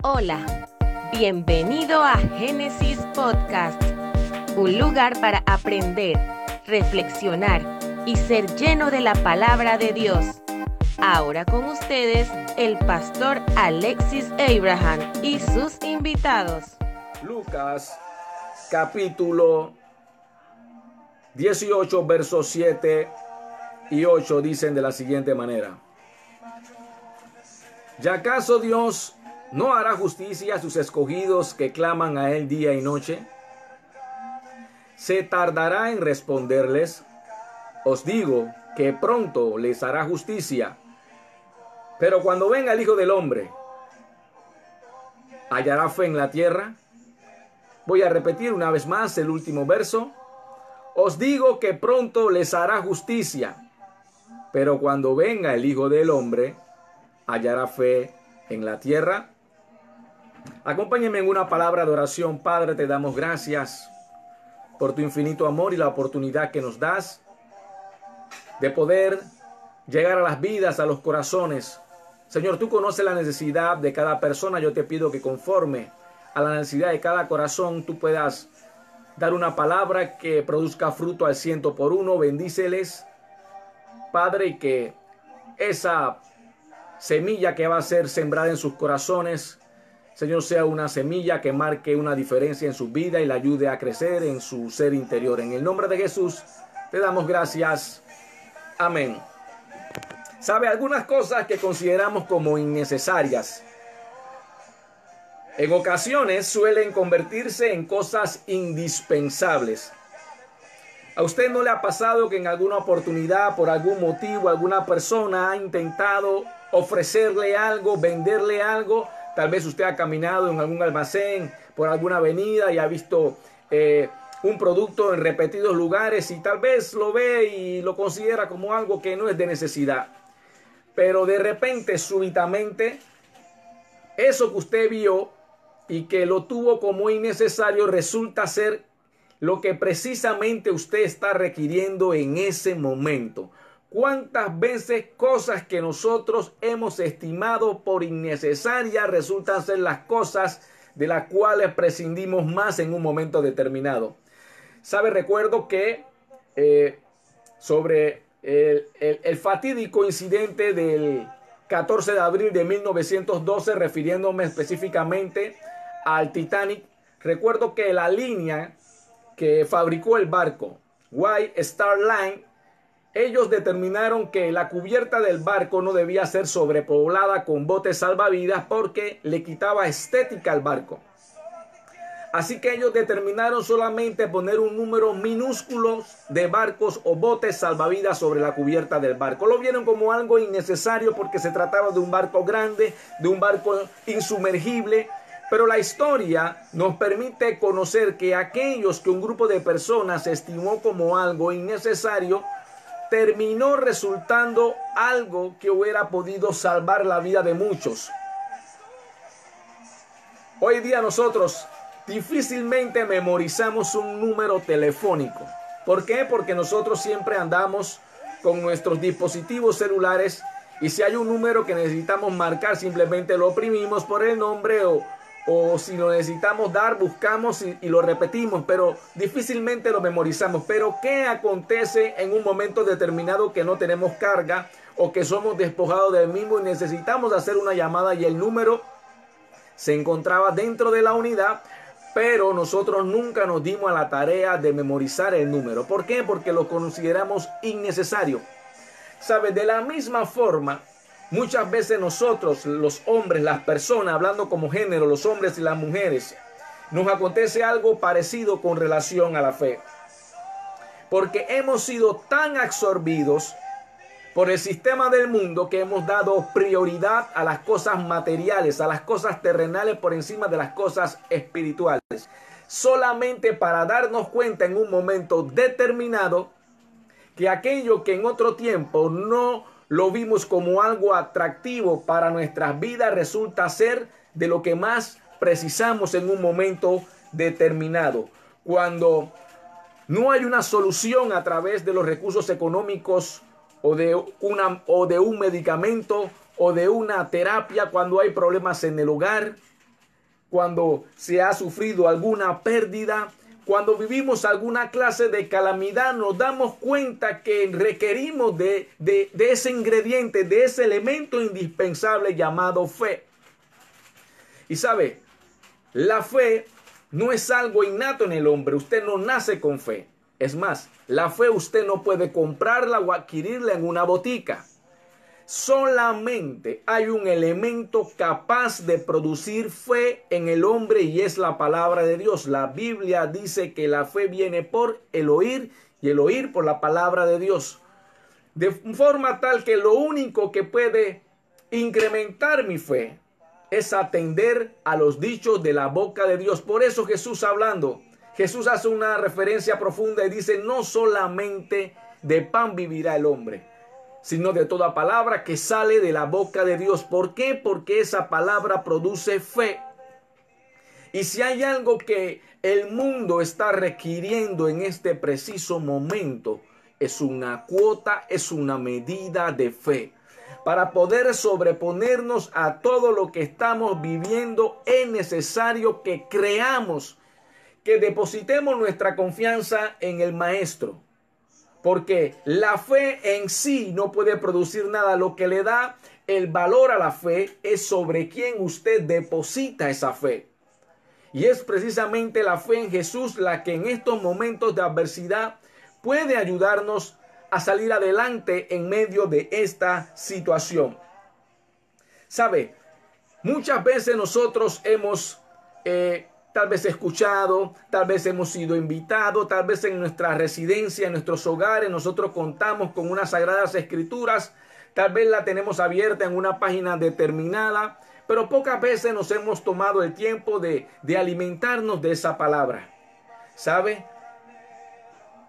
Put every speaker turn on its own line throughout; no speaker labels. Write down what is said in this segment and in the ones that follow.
Hola, bienvenido a Génesis Podcast, un lugar para aprender, reflexionar y ser lleno de la palabra de Dios. Ahora con ustedes el pastor Alexis Abraham y sus invitados.
Lucas capítulo 18 versos 7 y 8 dicen de la siguiente manera. ¿Ya acaso Dios no hará justicia a sus escogidos que claman a Él día y noche? ¿Se tardará en responderles? Os digo que pronto les hará justicia. Pero cuando venga el Hijo del Hombre, ¿hallará fe en la tierra? Voy a repetir una vez más el último verso. Os digo que pronto les hará justicia. Pero cuando venga el Hijo del Hombre, hallará fe en la tierra. Acompáñenme en una palabra de oración. Padre, te damos gracias por tu infinito amor y la oportunidad que nos das de poder llegar a las vidas, a los corazones. Señor, tú conoces la necesidad de cada persona. Yo te pido que conforme a la necesidad de cada corazón, tú puedas dar una palabra que produzca fruto al ciento por uno. Bendíceles, Padre, y que esa semilla que va a ser sembrada en sus corazones, Señor, sea una semilla que marque una diferencia en su vida y la ayude a crecer en su ser interior. En el nombre de Jesús, te damos gracias. Amén. Sabe algunas cosas que consideramos como innecesarias. En ocasiones suelen convertirse en cosas indispensables. ¿A usted no le ha pasado que en alguna oportunidad, por algún motivo, alguna persona ha intentado ofrecerle algo, venderle algo? Tal vez usted ha caminado en algún almacén, por alguna avenida y ha visto eh, un producto en repetidos lugares y tal vez lo ve y lo considera como algo que no es de necesidad. Pero de repente, súbitamente, eso que usted vio y que lo tuvo como innecesario resulta ser lo que precisamente usted está requiriendo en ese momento. ¿Cuántas veces cosas que nosotros hemos estimado por innecesarias resultan ser las cosas de las cuales prescindimos más en un momento determinado? ¿Sabe? Recuerdo que eh, sobre el, el fatídico incidente del 14 de abril de 1912, refiriéndome específicamente al Titanic, recuerdo que la línea que fabricó el barco, White Star Line, ellos determinaron que la cubierta del barco no debía ser sobrepoblada con botes salvavidas porque le quitaba estética al barco. Así que ellos determinaron solamente poner un número minúsculo de barcos o botes salvavidas sobre la cubierta del barco. Lo vieron como algo innecesario porque se trataba de un barco grande, de un barco insumergible, pero la historia nos permite conocer que aquellos que un grupo de personas estimó como algo innecesario, terminó resultando algo que hubiera podido salvar la vida de muchos. Hoy día nosotros difícilmente memorizamos un número telefónico. ¿Por qué? Porque nosotros siempre andamos con nuestros dispositivos celulares y si hay un número que necesitamos marcar, simplemente lo oprimimos por el nombre o, o si lo necesitamos dar, buscamos y, lo repetimos, pero difícilmente lo memorizamos. Pero ¿qué acontece en un momento determinado que no tenemos carga o que somos despojados del mismo y necesitamos hacer una llamada y el número se encontraba dentro de la unidad? Pero nosotros nunca nos dimos a la tarea de memorizar el número. ¿Por qué? Porque lo consideramos innecesario. ¿Sabe? De la misma forma, Muchas veces nosotros, los hombres, las personas, hablando como género, los hombres y las mujeres, nos acontece algo parecido con relación a la fe. Porque hemos sido tan absorbidos por el sistema del mundo que hemos dado prioridad a las cosas materiales, a las cosas terrenales por encima de las cosas espirituales. Solamente para darnos cuenta en un momento determinado que aquello que en otro tiempo no lo vimos como algo atractivo para nuestras vidas, resulta ser de lo que más precisamos en un momento determinado. Cuando no hay una solución a través de los recursos económicos o de, una, o de un medicamento o de una terapia, cuando hay problemas en el hogar, cuando se ha sufrido alguna pérdida, cuando vivimos alguna clase de calamidad, nos damos cuenta que requerimos de, de, ese ingrediente, de ese elemento indispensable llamado fe. Y sabe, la fe no es algo innato en el hombre, usted no nace con fe. Es más, la fe usted no puede comprarla o adquirirla en una botica. Solamente hay un elemento capaz de producir fe en el hombre y es la palabra de Dios. La Biblia dice que la fe viene por el oír y el oír por la palabra de Dios. De forma tal que lo único que puede incrementar mi fe es atender a los dichos de la boca de Dios. Por eso Jesús hablando, Jesús hace una referencia profunda y dice, no solamente de pan vivirá el hombre sino de toda palabra que sale de la boca de Dios. ¿Por qué? Porque esa palabra produce fe. Y si hay algo que el mundo está requiriendo en este preciso momento, es una cuota, es una medida de fe. Para poder sobreponernos a todo lo que estamos viviendo, es necesario que creamos, que depositemos nuestra confianza en el Maestro. Porque la fe en sí no puede producir nada. Lo que le da el valor a la fe es sobre quién usted deposita esa fe. Y es precisamente la fe en Jesús la que en estos momentos de adversidad puede ayudarnos a salir adelante en medio de esta situación. ¿Sabe? Muchas veces nosotros hemos eh, tal vez escuchado, tal vez hemos sido invitados, tal vez en nuestra residencia, en nuestros hogares, nosotros contamos con unas sagradas escrituras, tal vez la tenemos abierta en una página determinada, pero pocas veces nos hemos tomado el tiempo de, de alimentarnos de esa palabra. ¿Sabe?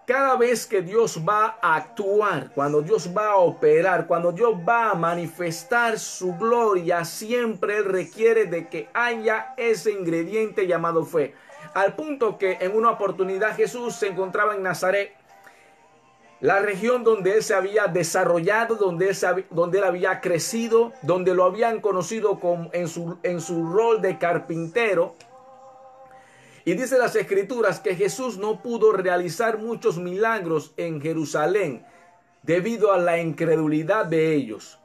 Cada vez que Dios va a actuar, cuando Dios va a operar, cuando Dios va a manifestar su gloria, siempre requiere de que haya ese ingrediente llamado fe. Al punto que en una oportunidad Jesús se encontraba en Nazaret, la región donde Él se había desarrollado, donde Él, donde él había crecido, donde lo habían conocido en, su, en su rol de carpintero. Y dice las escrituras que Jesús no pudo realizar muchos milagros en Jerusalén debido a la incredulidad de ellos.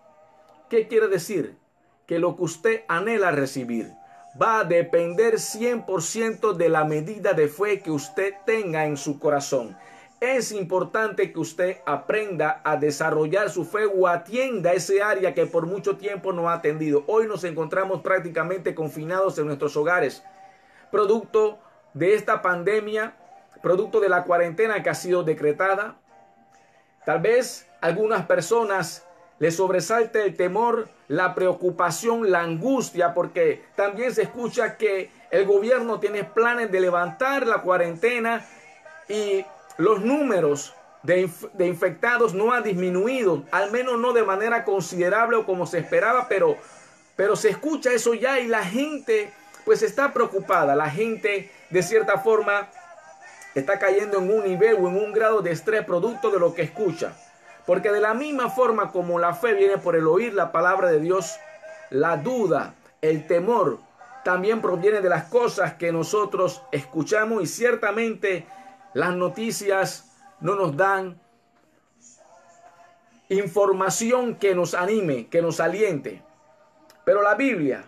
¿Qué quiere decir? Que lo que usted anhela recibir va a depender 100% de la medida de fe que usted tenga en su corazón. Es importante que usted aprenda a desarrollar su fe o atienda ese área que por mucho tiempo no ha atendido. Hoy nos encontramos prácticamente confinados en nuestros hogares, producto de esta pandemia, producto de la cuarentena que ha sido decretada. Tal vez algunas personas les sobresalte el temor, la preocupación, la angustia, porque también se escucha que el gobierno tiene planes de levantar la cuarentena y los números de, de, infectados no han disminuido, al menos no de manera considerable o como se esperaba, pero, pero se escucha eso ya y la gente pues está preocupada, la gente de cierta forma está cayendo en un nivel o en un grado de estrés producto de lo que escucha. Porque de la misma forma como la fe viene por el oír la palabra de Dios, la duda, el temor, también proviene de las cosas que nosotros escuchamos y ciertamente las noticias no nos dan información que nos anime, que nos aliente. Pero la Biblia,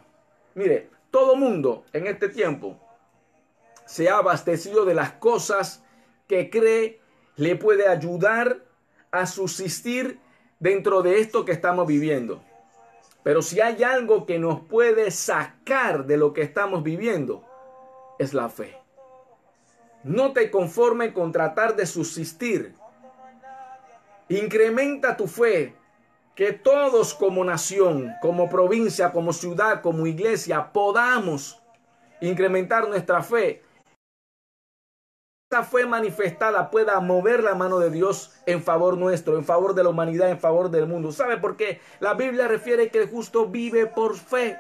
mire, todo mundo en este tiempo se ha abastecido de las cosas que cree le puede ayudar a subsistir dentro de esto que estamos viviendo. Pero si hay algo que nos puede sacar de lo que estamos viviendo, es la fe. No te conforme con tratar de subsistir. Incrementa tu fe que todos como nación, como provincia, como ciudad, como iglesia, podamos incrementar nuestra fe. Fe manifestada pueda mover la mano de Dios en favor nuestro, en favor de la humanidad, en favor del mundo. ¿Sabe por qué? La Biblia refiere que el justo vive por fe.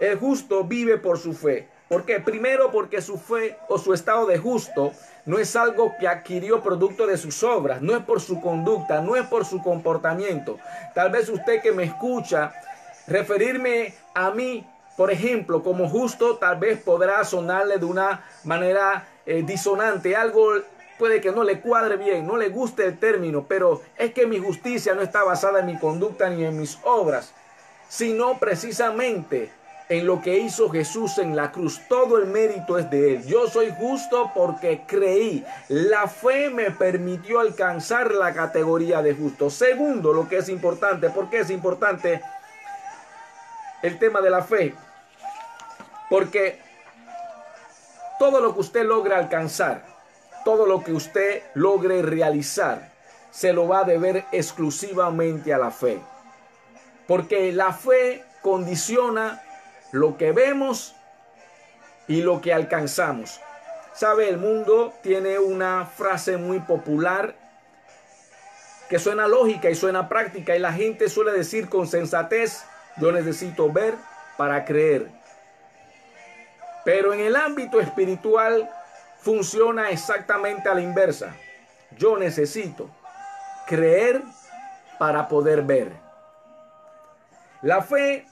El justo vive por su fe. ¿Por qué? Primero porque su fe o su estado de justo no es algo que adquirió producto de sus obras, no es por su conducta, no es por su comportamiento. Tal vez usted que me escucha referirme a mí por ejemplo, como justo tal vez podrá sonarle de una manera eh, disonante, algo puede que no le cuadre bien, no le guste el término, pero es que mi justicia no está basada en mi conducta ni en mis obras, sino precisamente en lo que hizo Jesús en la cruz. Todo el mérito es de Él. Yo soy justo porque creí. La fe me permitió alcanzar la categoría de justo. Segundo, lo que es importante, ¿por qué es importante el tema de la fe? Porque todo lo que usted logre alcanzar, todo lo que usted logre realizar, se lo va a deber exclusivamente a la fe. Porque la fe condiciona lo que vemos y lo que alcanzamos. Sabe, el mundo tiene una frase muy popular que suena lógica y suena práctica y la gente suele decir con sensatez, yo necesito ver para creer. Pero en el ámbito espiritual funciona exactamente a la inversa. Yo necesito creer para poder ver. La fe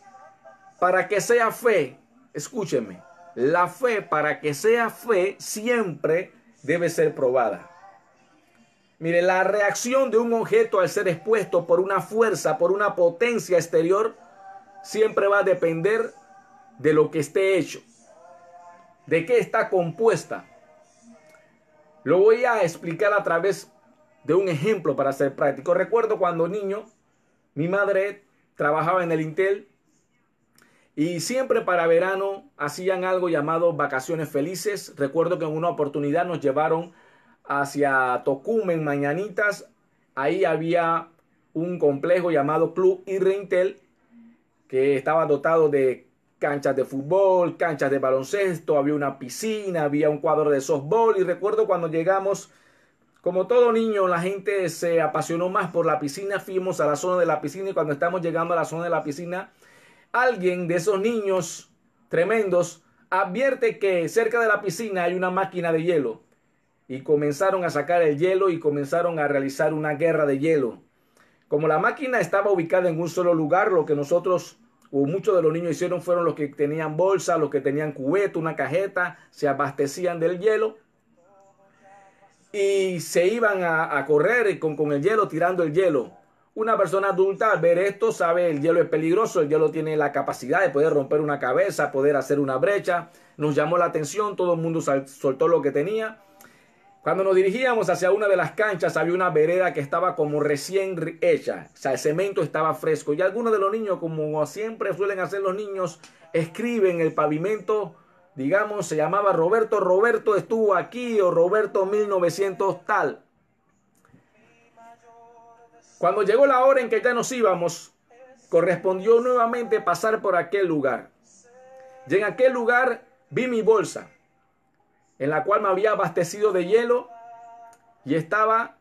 para que sea fe, escúcheme, la fe para que sea fe siempre debe ser probada. Mire, la reacción de un objeto al ser expuesto por una fuerza, por una potencia exterior, siempre va a depender de lo que esté hecho, de qué está compuesta. Lo voy a explicar a través de un ejemplo para ser práctico. Recuerdo cuando niño, mi madre trabajaba en el Intel y siempre para verano hacían algo llamado vacaciones felices. Recuerdo que en una oportunidad nos llevaron hacia Tocumen, Mañanitas. Ahí había un complejo llamado Club Irreintel que estaba dotado de canchas de fútbol, canchas de baloncesto, había una piscina, había un cuadro de softball y recuerdo cuando llegamos, como todo niño, la gente se apasionó más por la piscina, fuimos a la zona de la piscina y cuando estamos llegando a la zona de la piscina, alguien de esos niños tremendos advierte que cerca de la piscina hay una máquina de hielo y comenzaron a sacar el hielo y comenzaron a realizar una guerra de hielo. Como la máquina estaba ubicada en un solo lugar, lo que nosotros o muchos de los niños hicieron fueron los que tenían bolsa, los que tenían cubeta, una cajeta, se abastecían del hielo y se iban a, correr con, con el hielo, tirando el hielo. Una persona adulta al ver esto sabe el hielo es peligroso, el hielo tiene la capacidad de poder romper una cabeza, poder hacer una brecha. Nos llamó la atención, todo el mundo soltó lo que tenía. Cuando nos dirigíamos hacia una de las canchas había una vereda que estaba como recién hecha, o sea, el cemento estaba fresco y algunos de los niños, como siempre suelen hacer los niños, escriben el pavimento, digamos, se llamaba Roberto, Roberto estuvo aquí o Roberto 1900 tal. Cuando llegó la hora en que ya nos íbamos, correspondió nuevamente pasar por aquel lugar. Y en aquel lugar vi mi bolsa, en la cual me había abastecido de hielo y estaba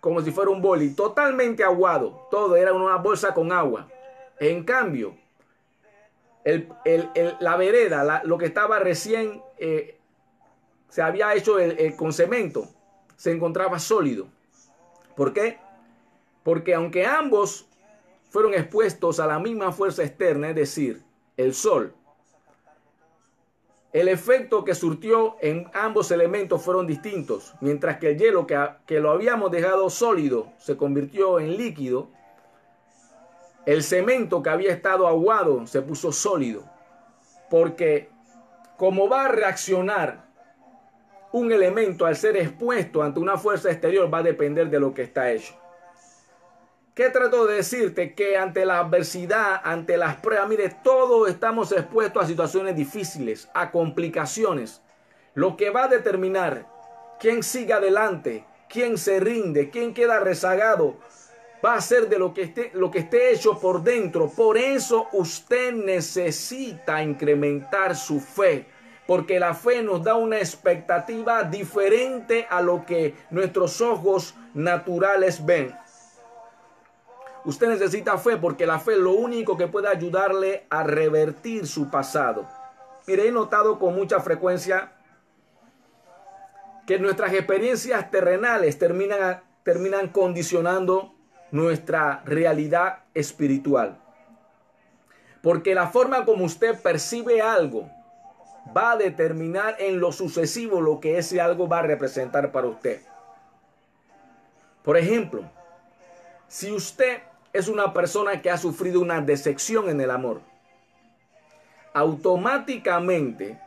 como si fuera un boli, totalmente aguado. Todo era una bolsa con agua. En cambio, la vereda, lo que estaba recién, eh, se había hecho con cemento, se encontraba sólido. ¿Por qué? Porque aunque ambos fueron expuestos a la misma fuerza externa, es decir, el sol, el efecto que surtió en ambos elementos fueron distintos. Mientras que el hielo que, que lo habíamos dejado sólido se convirtió en líquido, el cemento que había estado aguado se puso sólido. Porque como va a reaccionar un elemento al ser expuesto ante una fuerza exterior va a depender de lo que está hecho. ¿Qué trato de decirte? Que ante la adversidad, ante las pruebas, mire, todos estamos expuestos a situaciones difíciles, a complicaciones. Lo que va a determinar quién sigue adelante, quién se rinde, quién queda rezagado, va a ser de lo que esté, lo que esté hecho por dentro. Por eso usted necesita incrementar su fe. Porque la fe nos da una expectativa diferente a lo que nuestros ojos naturales ven. Usted necesita fe porque la fe es lo único que puede ayudarle a revertir su pasado. Mire, he notado con mucha frecuencia que nuestras experiencias terrenales terminan, terminan condicionando nuestra realidad espiritual. Porque la forma como usted percibe algo va a determinar en lo sucesivo lo que ese algo va a representar para usted. Por ejemplo, si usted es una persona que ha sufrido una decepción en el amor, automáticamente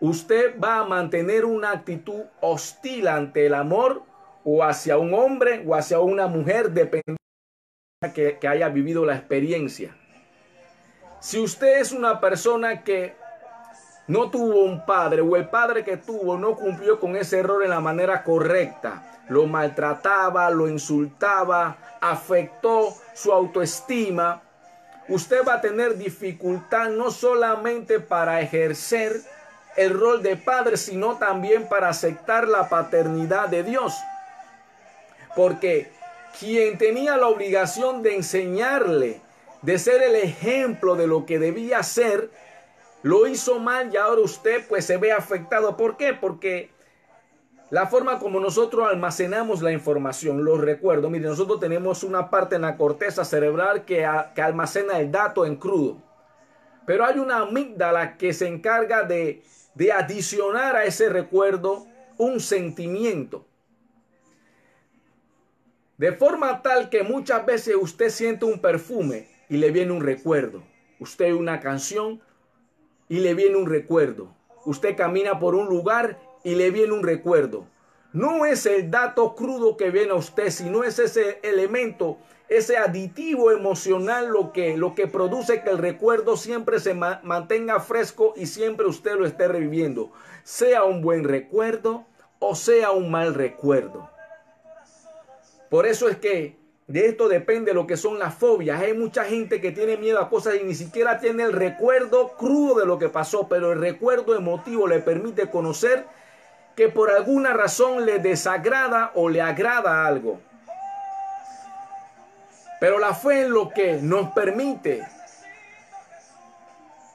usted va a mantener una actitud hostil ante el amor o hacia un hombre o hacia una mujer, dependiendo que, que haya vivido la experiencia. Si usted es una persona que no tuvo un padre o el padre que tuvo no cumplió con ese error en la manera correcta, lo maltrataba, lo insultaba, afectó su autoestima, usted va a tener dificultad no solamente para ejercer el rol de padre, sino también para aceptar la paternidad de Dios. Porque quien tenía la obligación de enseñarle, de ser el ejemplo de lo que debía ser, lo hizo mal y ahora usted pues se ve afectado. ¿Por qué? Porque la forma como nosotros almacenamos la información, los recuerdos. Mire, nosotros tenemos una parte en la corteza cerebral que, que almacena el dato en crudo. Pero hay una amígdala que se encarga de, de adicionar a ese recuerdo un sentimiento. De forma tal que muchas veces usted siente un perfume y le viene un recuerdo. Usted una canción y le viene un recuerdo. Usted camina por un lugar y le viene un recuerdo. No es el dato crudo que viene a usted, sino es ese elemento, ese aditivo emocional lo que, lo que produce que el recuerdo siempre se mantenga fresco y siempre usted lo esté reviviendo. Sea un buen recuerdo o sea un mal recuerdo. Por eso es que de esto depende lo que son las fobias. Hay mucha gente que tiene miedo a cosas y ni siquiera tiene el recuerdo crudo de lo que pasó, pero el recuerdo emotivo le permite conocer que por alguna razón le desagrada o le agrada algo. Pero la fe es lo que nos permite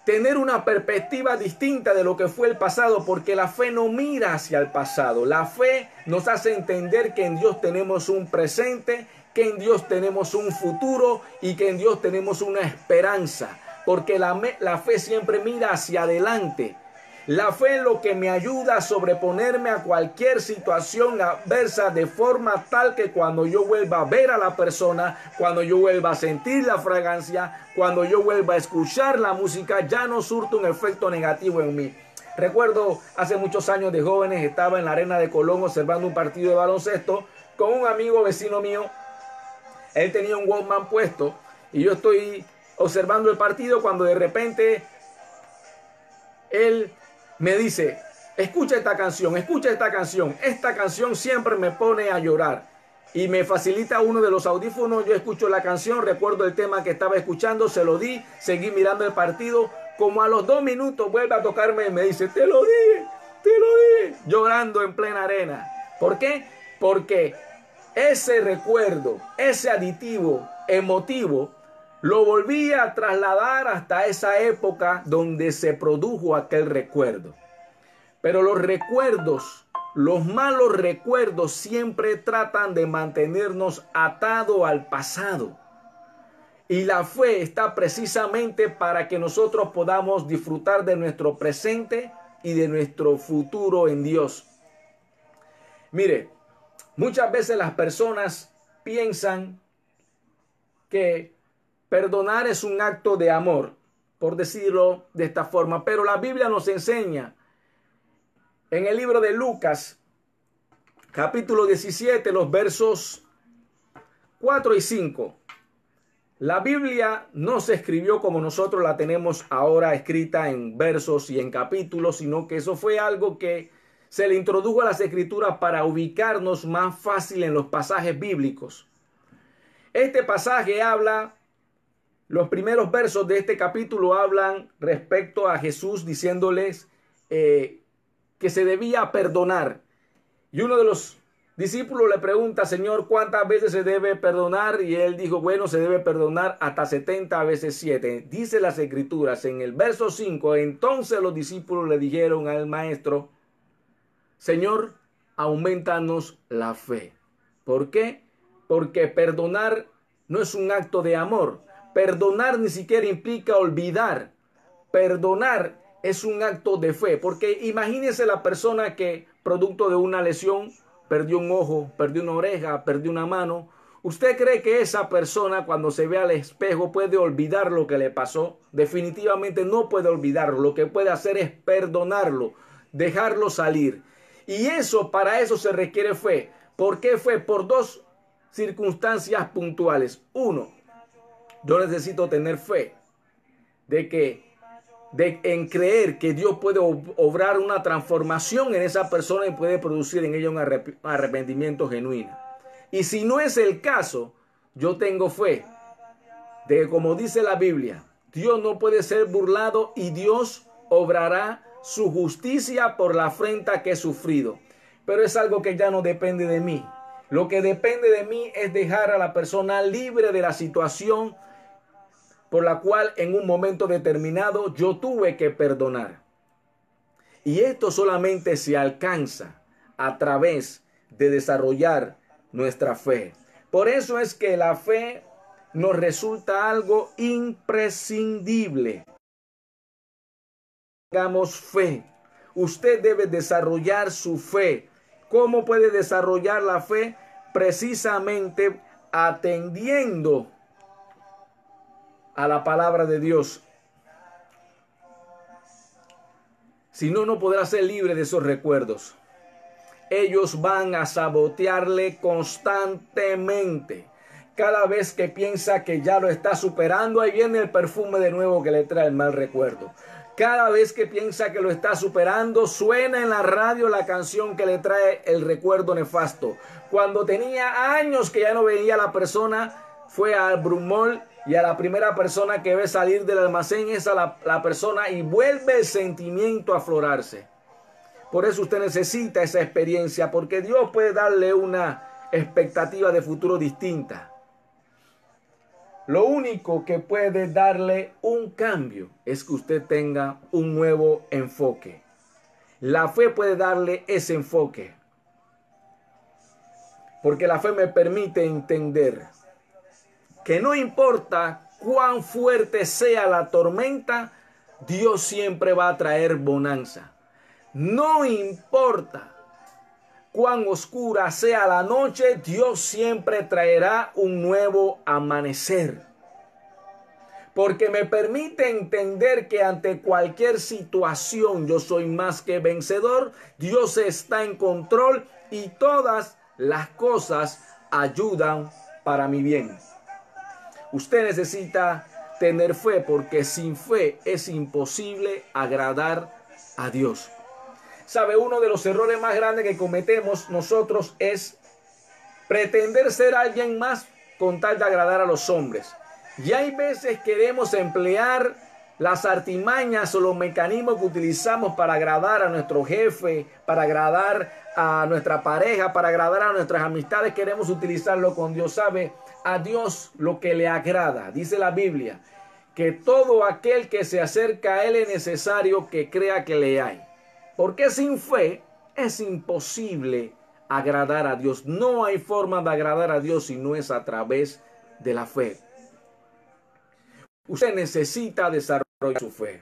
tener una perspectiva distinta de lo que fue el pasado, porque la fe no mira hacia el pasado. La fe nos hace entender que en Dios tenemos un presente que en Dios tenemos un futuro y que en Dios tenemos una esperanza, porque la, la fe siempre mira hacia adelante. La fe es lo que me ayuda a sobreponerme a cualquier situación adversa de forma tal que cuando yo vuelva a ver a la persona, cuando yo vuelva a sentir la fragancia, cuando yo vuelva a escuchar la música, ya no surte un efecto negativo en mí. Recuerdo hace muchos años de jóvenes estaba en la arena de Colón observando un partido de baloncesto con un amigo vecino mío él tenía un Walkman puesto y yo estoy observando el partido cuando de repente él me dice, escucha esta canción, escucha esta canción. Esta canción siempre me pone a llorar. Y me facilita uno de los audífonos, yo escucho la canción, recuerdo el tema que estaba escuchando, se lo di, seguí mirando el partido. Como a los dos minutos vuelve a tocarme y me dice, te lo di, te lo di, llorando en plena arena. ¿Por qué? Porque ese recuerdo, ese aditivo emotivo, lo volví a trasladar hasta esa época donde se produjo aquel recuerdo. Pero los recuerdos, los malos recuerdos siempre tratan de mantenernos atados al pasado. Y la fe está precisamente para que nosotros podamos disfrutar de nuestro presente y de nuestro futuro en Dios. Mire, Muchas veces las personas piensan que perdonar es un acto de amor, por decirlo de esta forma, pero la Biblia nos enseña en el libro de Lucas, capítulo 17, los versos 4 y 5. La Biblia no se escribió como nosotros la tenemos ahora escrita en versos y en capítulos, sino que eso fue algo que se le introdujo a las escrituras para ubicarnos más fácil en los pasajes bíblicos. Este pasaje habla, los primeros versos de este capítulo hablan respecto a Jesús diciéndoles eh, que se debía perdonar. Y uno de los discípulos le pregunta, Señor, ¿cuántas veces se debe perdonar? Y él dijo, bueno, se debe perdonar hasta 70 veces 7. Dice las escrituras en el verso 5, entonces los discípulos le dijeron al maestro, Señor, aumentanos la fe. ¿Por qué? Porque perdonar no es un acto de amor. Perdonar ni siquiera implica olvidar. Perdonar es un acto de fe, porque imagínese la persona que producto de una lesión perdió un ojo, perdió una oreja, perdió una mano. ¿Usted cree que esa persona cuando se ve al espejo puede olvidar lo que le pasó? Definitivamente no puede olvidarlo. Lo que puede hacer es perdonarlo, dejarlo salir. Y eso, para eso se requiere fe. ¿Por qué fe? Por dos circunstancias puntuales. Uno, yo necesito tener fe de que de, en creer que Dios puede obrar una transformación en esa persona y puede producir en ella un arrepentimiento genuino. Y si no es el caso, yo tengo fe de que como dice la Biblia, Dios no puede ser burlado y Dios obrará su justicia por la afrenta que he sufrido. Pero es algo que ya no depende de mí. Lo que depende de mí es dejar a la persona libre de la situación por la cual en un momento determinado yo tuve que perdonar. Y esto solamente se alcanza a través de desarrollar nuestra fe. Por eso es que la fe nos resulta algo imprescindible. Hagamos fe. Usted debe desarrollar su fe. ¿Cómo puede desarrollar la fe? Precisamente atendiendo a la palabra de Dios. Si no, no podrá ser libre de esos recuerdos. Ellos van a sabotearle constantemente. Cada vez que piensa que ya lo está superando, ahí viene el perfume de nuevo que le trae el mal recuerdo. Cada vez que piensa que lo está superando, suena en la radio la canción que le trae el recuerdo nefasto. Cuando tenía años que ya no veía a la persona, fue al Brumol y a la primera persona que ve salir del almacén es a la, la, persona y vuelve el sentimiento a aflorarse. Por eso usted necesita esa experiencia, porque Dios puede darle una expectativa de futuro distinta. Lo único que puede darle un cambio es que usted tenga un nuevo enfoque. La fe puede darle ese enfoque. Porque la fe me permite entender que no importa cuán fuerte sea la tormenta, Dios siempre va a traer bonanza. No importa cuán oscura sea la noche, Dios siempre traerá un nuevo amanecer. Porque me permite entender que ante cualquier situación yo soy más que vencedor, Dios está en control y todas las cosas ayudan para mi bien. Usted necesita tener fe porque sin fe es imposible agradar a Dios. Sabe, uno de los errores más grandes que cometemos nosotros es pretender ser alguien más con tal de agradar a los hombres. Y hay veces queremos emplear las artimañas o los mecanismos que utilizamos para agradar a nuestro jefe, para agradar a nuestra pareja, para agradar a nuestras amistades, queremos utilizarlo con Dios. Sabe, a Dios lo que le agrada. Dice la Biblia que todo aquel que se acerca a Él es necesario que crea que le hay. Porque sin fe es imposible agradar a Dios. No hay forma de agradar a Dios si no es a través de la fe. Usted necesita desarrollar su fe.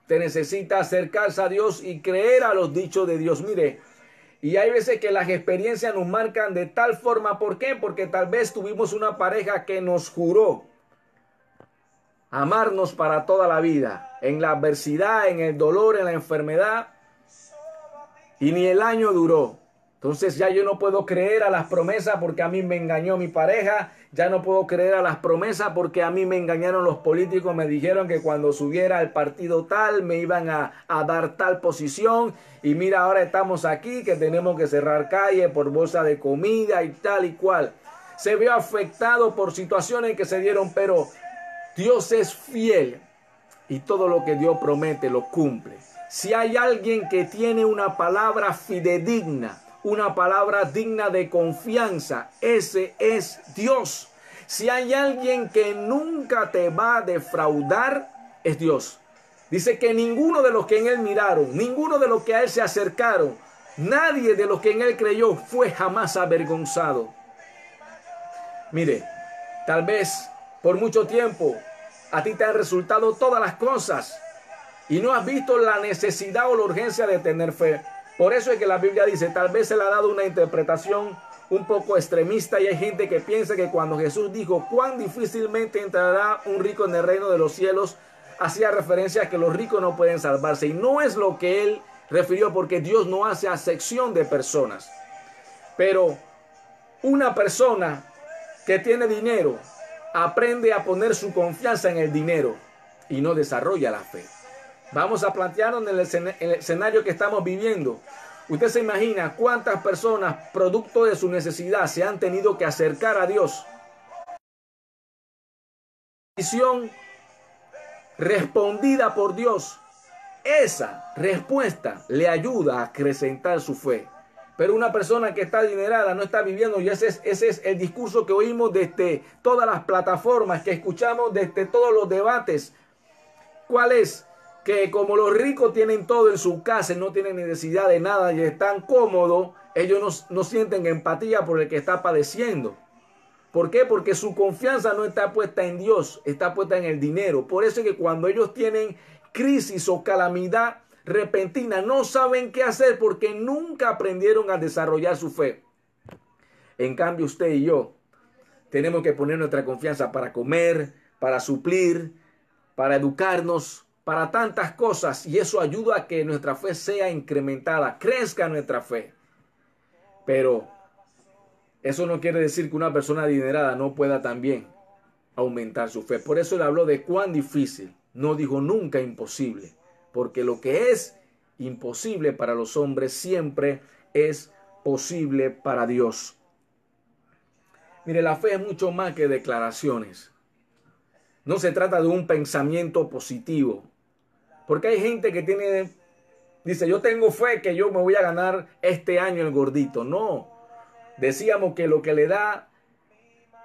Usted necesita acercarse a Dios y creer a los dichos de Dios. Mire, y hay veces que las experiencias nos marcan de tal forma, ¿por qué? Porque tal vez tuvimos una pareja que nos juró amarnos para toda la vida, en la adversidad, en el dolor, en la enfermedad, y ni el año duró. Entonces ya yo no puedo creer a las promesas porque a mí me engañó mi pareja, ya no puedo creer a las promesas porque a mí me engañaron los políticos, me dijeron que cuando subiera al partido tal me iban a, dar tal posición y mira ahora estamos aquí que tenemos que cerrar calle por bolsa de comida y tal y cual. Se vio afectado por situaciones que se dieron, pero Dios es fiel y todo lo que Dios promete lo cumple. Si hay alguien que tiene una palabra fidedigna, una palabra digna de confianza. Ese es Dios. Si hay alguien que nunca te va a defraudar, es Dios. Dice que ninguno de los que en él miraron, ninguno de los que a él se acercaron, nadie de los que en él creyó fue jamás avergonzado. Mire, tal vez por mucho tiempo a ti te han resultado todas las cosas y no has visto la necesidad o la urgencia de tener fe. Por eso es que la Biblia dice, tal vez se le ha dado una interpretación un poco extremista y hay gente que piensa que cuando Jesús dijo cuán difícilmente entrará un rico en el reino de los cielos, hacía referencia a que los ricos no pueden salvarse y no es lo que él refirió porque Dios no hace acepción de personas. Pero una persona que tiene dinero aprende a poner su confianza en el dinero y no desarrolla la fe. Vamos a plantearnos en el, escenario que estamos viviendo. Usted se imagina cuántas personas, producto de su necesidad, se han tenido que acercar a Dios. Visión respondida por Dios. Esa respuesta le ayuda a acrecentar su fe. Pero una persona que está adinerada no está viviendo, y ese es, ese es el discurso que oímos desde todas las plataformas, que escuchamos desde todos los debates. ¿Cuál es? Que como los ricos tienen todo en su casa y no tienen necesidad de nada y están cómodos, ellos no, no sienten empatía por el que está padeciendo. ¿Por qué? Porque su confianza no está puesta en Dios, está puesta en el dinero. Por eso es que cuando ellos tienen crisis o calamidad, repentina, no saben qué hacer porque nunca aprendieron a desarrollar su fe. En cambio, usted y yo tenemos que poner nuestra confianza para comer, para suplir, para educarnos, para tantas cosas y eso ayuda a que nuestra fe sea incrementada, crezca nuestra fe. Pero eso no quiere decir que una persona adinerada no pueda también aumentar su fe. Por eso le habló de cuán difícil, no dijo nunca imposible porque lo que es imposible para los hombres siempre es posible para Dios. Mire, la fe es mucho más que declaraciones. No se trata de un pensamiento positivo. Porque hay gente que tiene, dice, yo tengo fe que yo me voy a ganar este año el gordito. No. Decíamos que lo que le da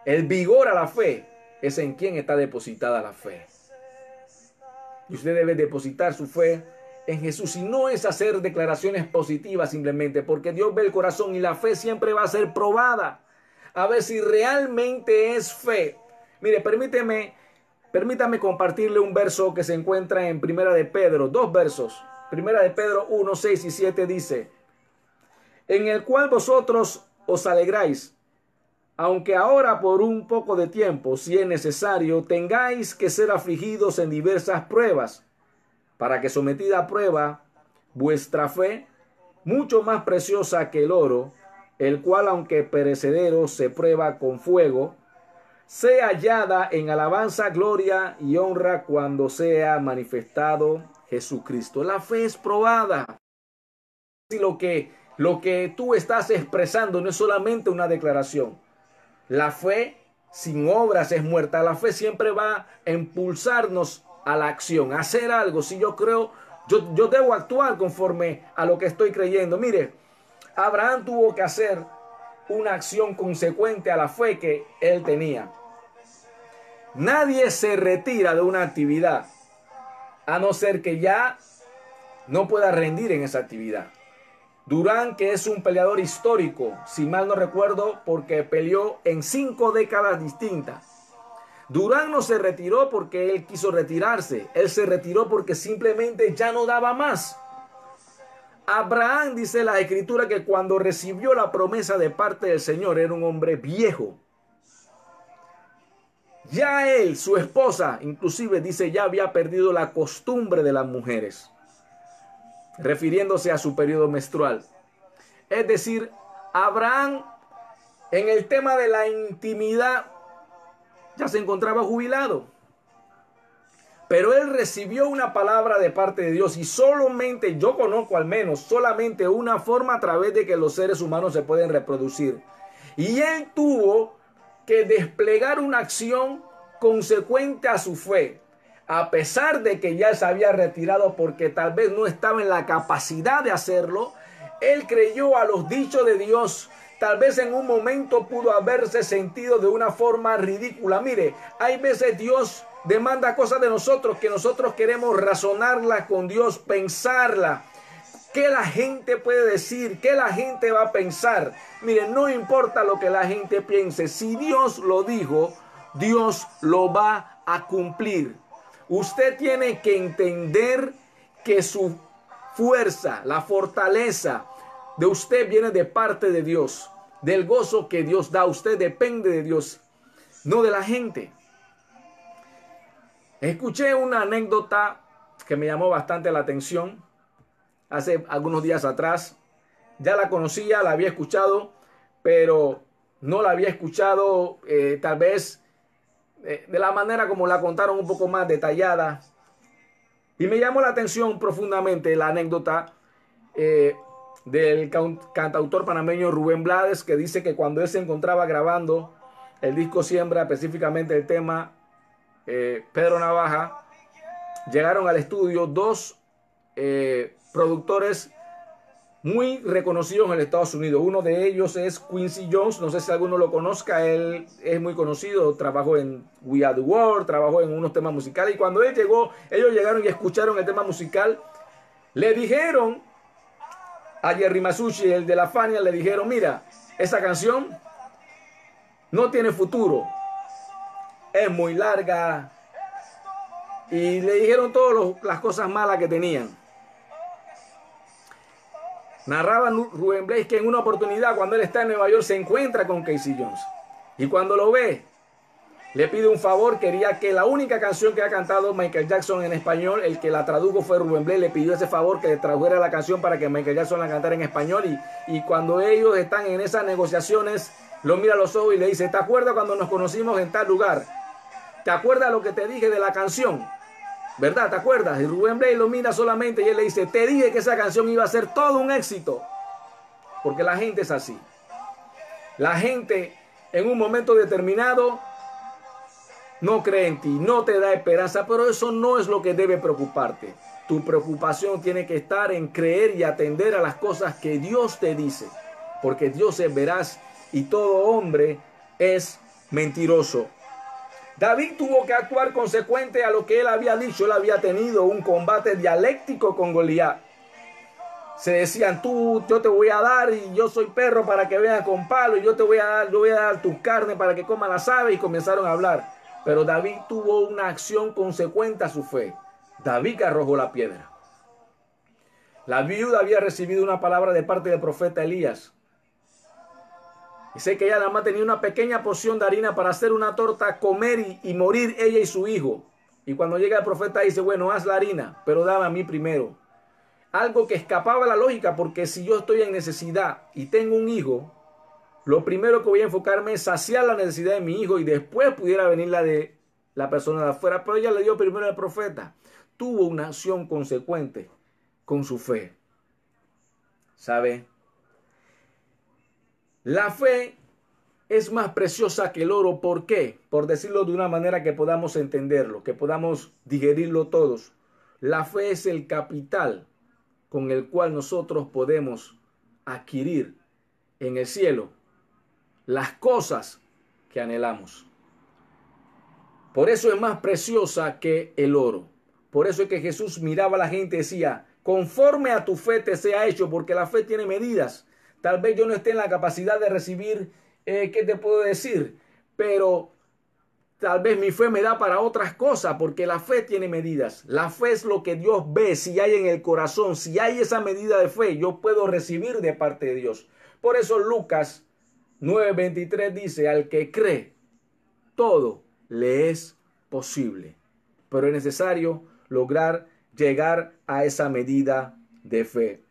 el vigor a la fe es en quién está depositada la fe. Y usted debe depositar su fe en Jesús. Y no es hacer declaraciones positivas simplemente, porque Dios ve el corazón y la fe siempre va a ser probada. A ver si realmente es fe. Mire, permíteme, permítame compartirle un verso que se encuentra en Primera de Pedro, dos versos. Primera de Pedro 1, 6 y 7 dice, en el cual vosotros os alegráis aunque ahora por un poco de tiempo, si es necesario, tengáis que ser afligidos en diversas pruebas, para que sometida a prueba vuestra fe, mucho más preciosa que el oro, el cual aunque perecedero se prueba con fuego, sea hallada en alabanza, gloria y honra cuando sea manifestado Jesucristo. La fe es probada. Y lo que, lo que tú estás expresando no es solamente una declaración, la fe sin obras es muerta. La fe siempre va a impulsarnos a la acción, a hacer algo. Si yo creo, yo, yo debo actuar conforme a lo que estoy creyendo. Mire, Abraham tuvo que hacer una acción consecuente a la fe que él tenía. Nadie se retira de una actividad a no ser que ya no pueda rendir en esa actividad. Durán, que es un peleador histórico, si mal no recuerdo, porque peleó en cinco décadas distintas. Durán no se retiró porque él quiso retirarse, él se retiró porque simplemente ya no daba más. Abraham dice la escritura que cuando recibió la promesa de parte del Señor era un hombre viejo. Ya él, su esposa, inclusive dice, ya había perdido la costumbre de las mujeres refiriéndose a su periodo menstrual. Es decir, Abraham en el tema de la intimidad ya se encontraba jubilado. Pero él recibió una palabra de parte de Dios y solamente, yo conozco al menos, solamente una forma a través de que los seres humanos se pueden reproducir. Y él tuvo que desplegar una acción consecuente a su fe a pesar de que ya se había retirado porque tal vez no estaba en la capacidad de hacerlo, él creyó a los dichos de Dios. Tal vez en un momento pudo haberse sentido de una forma ridícula. Mire, hay veces Dios demanda cosas de nosotros que nosotros queremos razonarla con Dios, pensarla. ¿Qué la gente puede decir? ¿Qué la gente va a pensar? Mire, no importa lo que la gente piense. Si Dios lo dijo, Dios lo va a cumplir. Usted tiene que entender que su fuerza, la fortaleza de usted viene de parte de Dios. Del gozo que Dios da, usted depende de Dios, no de la gente. Escuché una anécdota que me llamó bastante la atención hace algunos días atrás. Ya la conocía, la había escuchado, pero no la había escuchado eh, tal vez eh, de la manera como la contaron un poco más detallada. Y me llamó la atención profundamente la anécdota eh, del cantautor panameño Rubén Blades, que dice que cuando él se encontraba grabando el disco Siembra, específicamente el tema Pedro Navaja, llegaron al estudio dos productores muy reconocidos en Estados Unidos. Uno de ellos es Quincy Jones, no sé si alguno lo conozca, él es muy conocido, trabajó en We Are the World, trabajó en unos temas musicales. Y cuando él llegó, ellos llegaron y escucharon el tema musical, le dijeron a Jerry Masucci, el de la Fania, le dijeron, mira, esa canción no tiene futuro, es muy larga y le dijeron todas las cosas malas que tenían. Narraba Rubén Blaze que en una oportunidad cuando él está en Nueva York se encuentra con Casey Jones. Y cuando lo ve, le pide un favor, quería que la única canción que ha cantado Michael Jackson en español, el que la tradujo fue Rubén Blaze, le pidió ese favor que le tradujera la canción para que Michael Jackson la cantara en español. Y, y cuando ellos están en esas negociaciones, lo mira a los ojos y le dice, ¿te acuerdas cuando nos conocimos en tal lugar? ¿Te acuerdas lo que te dije de la canción? ¿Verdad? ¿Te acuerdas? Y Rubén Blades lo mira solamente y él le dice, te dije que esa canción iba a ser todo un éxito. Porque la gente es así. La gente en un momento determinado no cree en ti, no te da esperanza, pero eso no es lo que debe preocuparte. Tu preocupación tiene que estar en creer y atender a las cosas que Dios te dice. Porque Dios es veraz y todo hombre es mentiroso. David tuvo que actuar consecuente a lo que él había dicho. Él había tenido un combate dialéctico con Goliat. Se decían, tú, yo te voy a dar y yo soy perro para que veas con palo y yo te voy a dar, yo voy a dar tu carne para que coma las aves y comenzaron a hablar. Pero David tuvo una acción consecuente a su fe. David arrojó la piedra. La viuda había recibido una palabra de parte del profeta Elías. Y sé que ella nada más tenía una pequeña porción de harina para hacer una torta, comer y, morir ella y su hijo. Y cuando llega el profeta dice, bueno, haz la harina, pero dame a mí primero. Algo que escapaba a la lógica, porque si yo estoy en necesidad y tengo un hijo, lo primero que voy a enfocarme es saciar la necesidad de mi hijo y después pudiera venir la de la persona de afuera. Pero ella le dio primero al profeta. Tuvo una acción consecuente con su fe. ¿Sabe? La fe es más preciosa que el oro. ¿Por qué? Por decirlo de una manera que podamos entenderlo, que podamos digerirlo todos. La fe es el capital con el cual nosotros podemos adquirir en el cielo las cosas que anhelamos. Por eso es más preciosa que el oro. Por eso es que Jesús miraba a la gente y decía, conforme a tu fe te sea hecho, porque la fe tiene medidas. Tal vez yo no esté en la capacidad de recibir, eh, ¿qué te puedo decir? Pero tal vez mi fe me da para otras cosas, porque la fe tiene medidas. La fe es lo que Dios ve, si hay en el corazón, si hay esa medida de fe, yo puedo recibir de parte de Dios. Por eso Lucas 9:23 dice, al que cree, todo le es posible. Pero es necesario lograr llegar a esa medida de fe.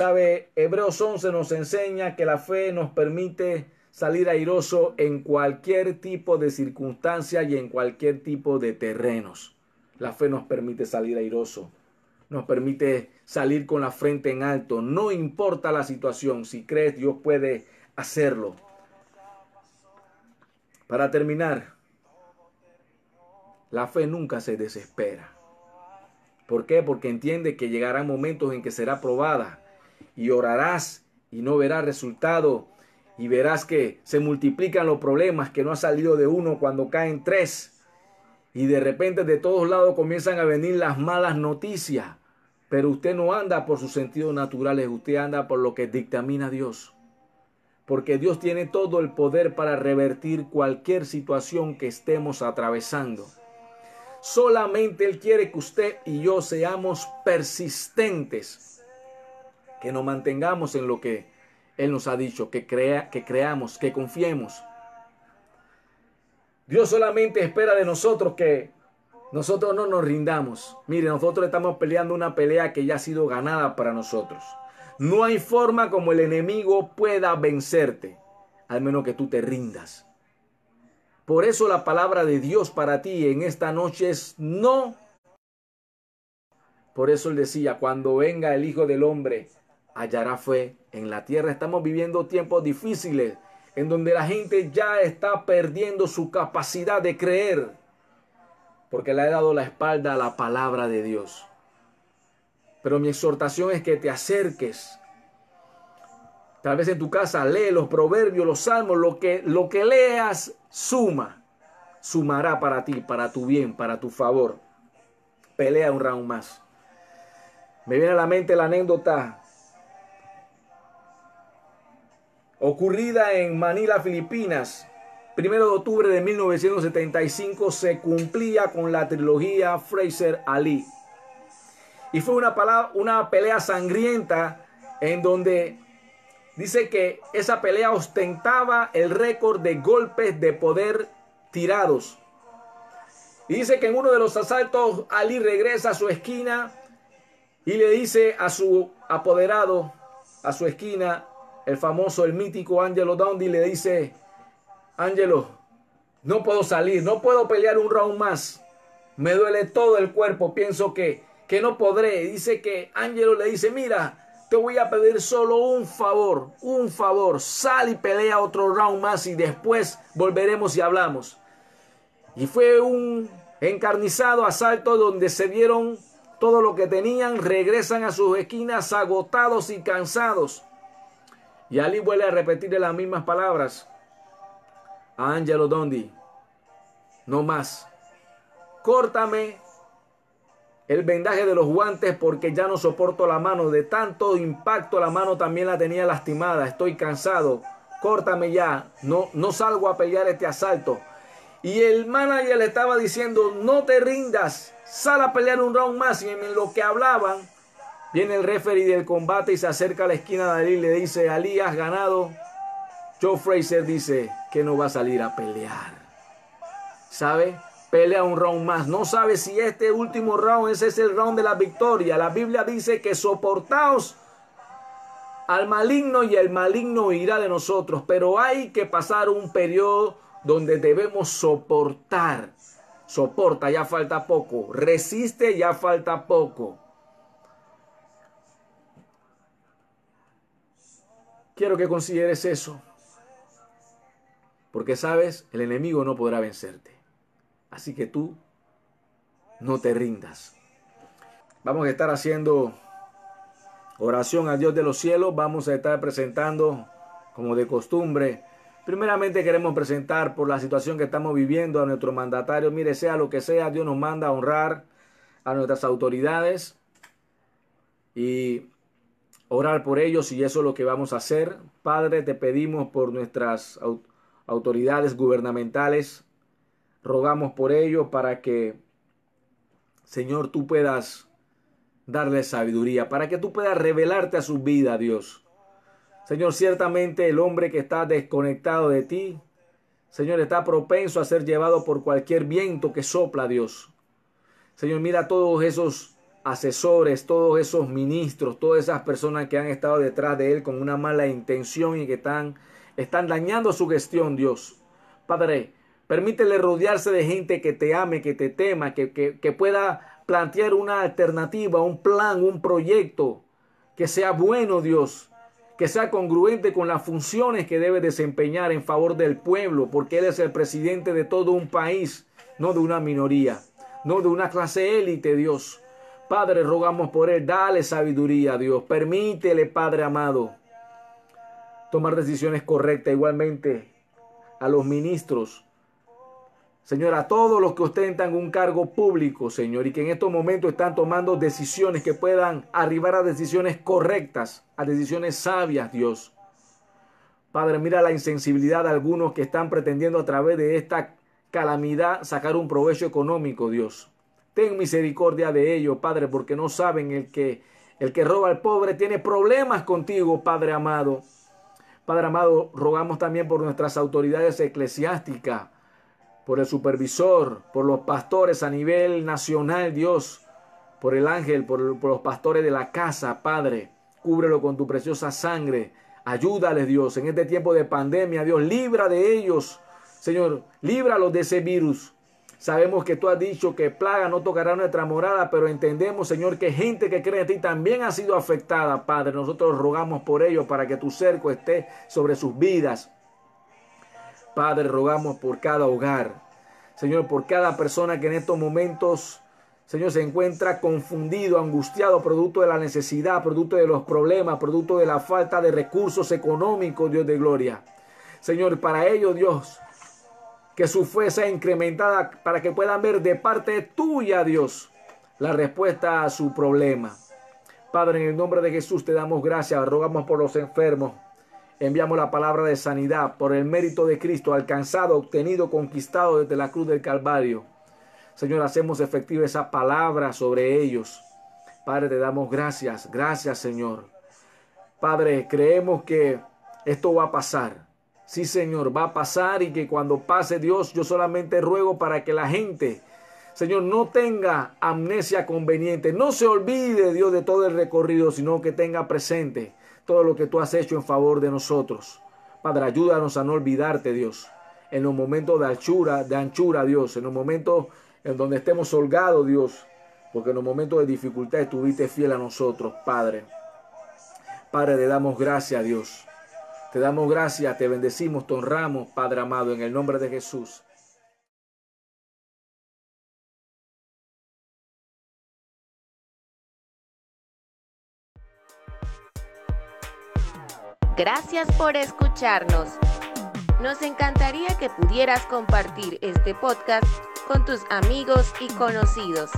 Sabe, Hebreos 11 nos enseña que la fe nos permite salir airoso en cualquier tipo de circunstancia y en cualquier tipo de terrenos. La fe nos permite salir airoso, nos permite salir con la frente en alto, no importa la situación, si crees Dios puede hacerlo. Para terminar, la fe nunca se desespera. ¿Por qué? Porque entiende que llegarán momentos en que será probada y orarás y no verás resultado y verás que se multiplican los problemas que no ha salido de uno cuando caen tres y de repente de todos lados comienzan a venir las malas noticias. Pero usted no anda por sus sentidos naturales, usted anda por lo que dictamina Dios. porque Dios tiene todo el poder para revertir cualquier situación que estemos atravesando. Solamente Él quiere que usted y yo seamos persistentes, que nos mantengamos en lo que Él nos ha dicho, que, crea, que creamos, que confiemos. Dios solamente espera de nosotros que nosotros no nos rindamos. Mire, nosotros estamos peleando una pelea que ya ha sido ganada para nosotros. No hay forma como el enemigo pueda vencerte, al menos que tú te rindas. Por eso la palabra de Dios para ti en esta noche es no. Por eso él decía, cuando venga el Hijo del Hombre, hallará fe en la tierra. Estamos viviendo tiempos difíciles en donde la gente ya está perdiendo su capacidad de creer, porque le ha dado la espalda a la palabra de Dios. Pero mi exhortación es que te acerques. Tal vez en tu casa lee los proverbios, los salmos, lo que, lo que leas suma. Sumará para ti, para tu bien, para tu favor. Pelea un round más. Me viene a la mente la anécdota ocurrida en Manila, Filipinas. Primero de octubre de 1975 se cumplía con la trilogía Fraser Ali. Y fue una, una pelea sangrienta en donde dice que esa pelea ostentaba el récord de golpes de poder tirados. Y dice que en uno de los asaltos Ali regresa a su esquina y le dice a su apoderado, a su esquina, el famoso, el mítico Angelo Dundee, le dice, Angelo, no puedo salir, no puedo pelear un round más. Me duele todo el cuerpo, pienso que que no podré. Dice que Ángelo le dice, mira, te voy a pedir solo un favor, un favor, sal y pelea otro round más y después volveremos y hablamos. Y fue un encarnizado asalto donde se dieron todo lo que tenían, regresan a sus esquinas agotados y cansados. Y Ali vuelve a repetirle las mismas palabras a Angelo Dondi. No más. Córtame el vendaje de los guantes porque ya no soporto la mano. De tanto impacto la mano también la tenía lastimada. Estoy cansado. Córtame ya. No, no salgo a pelear este asalto. Y el manager le estaba diciendo, no te rindas. Sal a pelear un round más. Y en lo que hablaban, viene el referee del combate y se acerca a la esquina de Ali y le dice, Ali, has ganado. Joe Fraser dice que no va a salir a pelear. ¿Sabe? pelea un round más. No sabe si este último round es el round de la victoria. La Biblia dice que soportaos al maligno y el maligno irá de nosotros. Pero hay que pasar un periodo donde debemos soportar. Soporta, ya falta poco. Resiste, ya falta poco. Quiero que consideres eso. Porque sabes, el enemigo no podrá vencerte. Así que tú no te rindas. Vamos a estar haciendo oración a Dios de los cielos. Vamos a estar presentando, como de costumbre, primeramente queremos presentar por la situación que estamos viviendo a nuestro mandatario. Mire, sea lo que sea, Dios nos manda a honrar a nuestras autoridades y orar por ellos y eso es lo que vamos a hacer. Padre, te pedimos por nuestras autoridades gubernamentales Rogamos por ello para que, Señor, tú puedas darle sabiduría, para que tú puedas revelarte a su vida, Dios. Señor, ciertamente el hombre que está desconectado de ti, Señor, está propenso a ser llevado por cualquier viento que sopla, Dios. Señor, mira todos esos asesores, todos esos ministros, todas esas personas que han estado detrás de él con una mala intención y que están, están dañando su gestión, Dios. Padre, Permítele rodearse de gente que te ame, que te tema, que, que, pueda plantear una alternativa, un plan, un proyecto que sea bueno, Dios, que sea congruente con las funciones que debe desempeñar en favor del pueblo, porque Él es el presidente de todo un país, no de una minoría, no de una clase élite, Dios. Padre, rogamos por Él, dale sabiduría, Dios. Permítele, Padre amado, tomar decisiones correctas igualmente a los ministros Señor, a todos los que ostentan un cargo público, Señor, y que en estos momentos están tomando decisiones que puedan arribar a decisiones correctas, a decisiones sabias, Dios. Padre, mira la insensibilidad de algunos que están pretendiendo a través de esta calamidad sacar un provecho económico, Dios. Ten misericordia de ellos, Padre, porque no saben el que el que roba al pobre tiene problemas contigo, Padre amado. Padre amado, rogamos también por nuestras autoridades eclesiásticas, por el supervisor, por los pastores a nivel nacional, Dios, por el ángel, por, los pastores de la casa, Padre. Cúbrelo con tu preciosa sangre. Ayúdales, Dios, en este tiempo de pandemia, Dios, libra de ellos. Señor, líbralos de ese virus. Sabemos que tú has dicho que plaga no tocará nuestra morada, pero entendemos, Señor, que gente que cree en ti también ha sido afectada, Padre. Nosotros rogamos por ellos para que tu cerco esté sobre sus vidas. Padre, rogamos por cada hogar. Señor, por cada persona que en estos momentos, Señor, se encuentra confundido, angustiado, producto de la necesidad, producto de los problemas, producto de la falta de recursos económicos, Dios de gloria. Señor, para ellos, Dios, que su fe sea incrementada para que puedan ver de parte tuya, Dios, la respuesta a su problema. Padre, en el nombre de Jesús te damos gracias, rogamos por los enfermos. Enviamos la palabra de sanidad por el mérito de Cristo alcanzado, obtenido, conquistado desde la cruz del Calvario. Señor, hacemos efectiva esa palabra sobre ellos. Padre, te damos gracias, gracias Señor. Padre, creemos que esto va a pasar. Sí, Señor, va a pasar y que cuando pase Dios, yo solamente ruego para que la gente, Señor, no tenga amnesia conveniente, no se olvide, Dios, de todo el recorrido, sino que tenga presente todo lo que tú has hecho en favor de nosotros. Padre, ayúdanos a no olvidarte, Dios, en los momentos de anchura, de anchura, Dios, en los momentos en donde estemos holgados, Dios, porque en los momentos de dificultad estuviste fiel a nosotros, Padre. Padre, le damos gracias a Dios. Te damos gracias, te bendecimos, te honramos, Padre amado, en el nombre de Jesús.
Gracias por escucharnos. Nos encantaría que pudieras compartir este podcast con tus amigos y conocidos.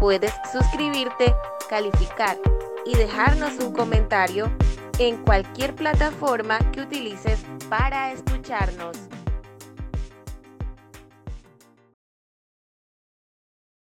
Puedes suscribirte, calificar y dejarnos un comentario en cualquier plataforma que utilices para escucharnos.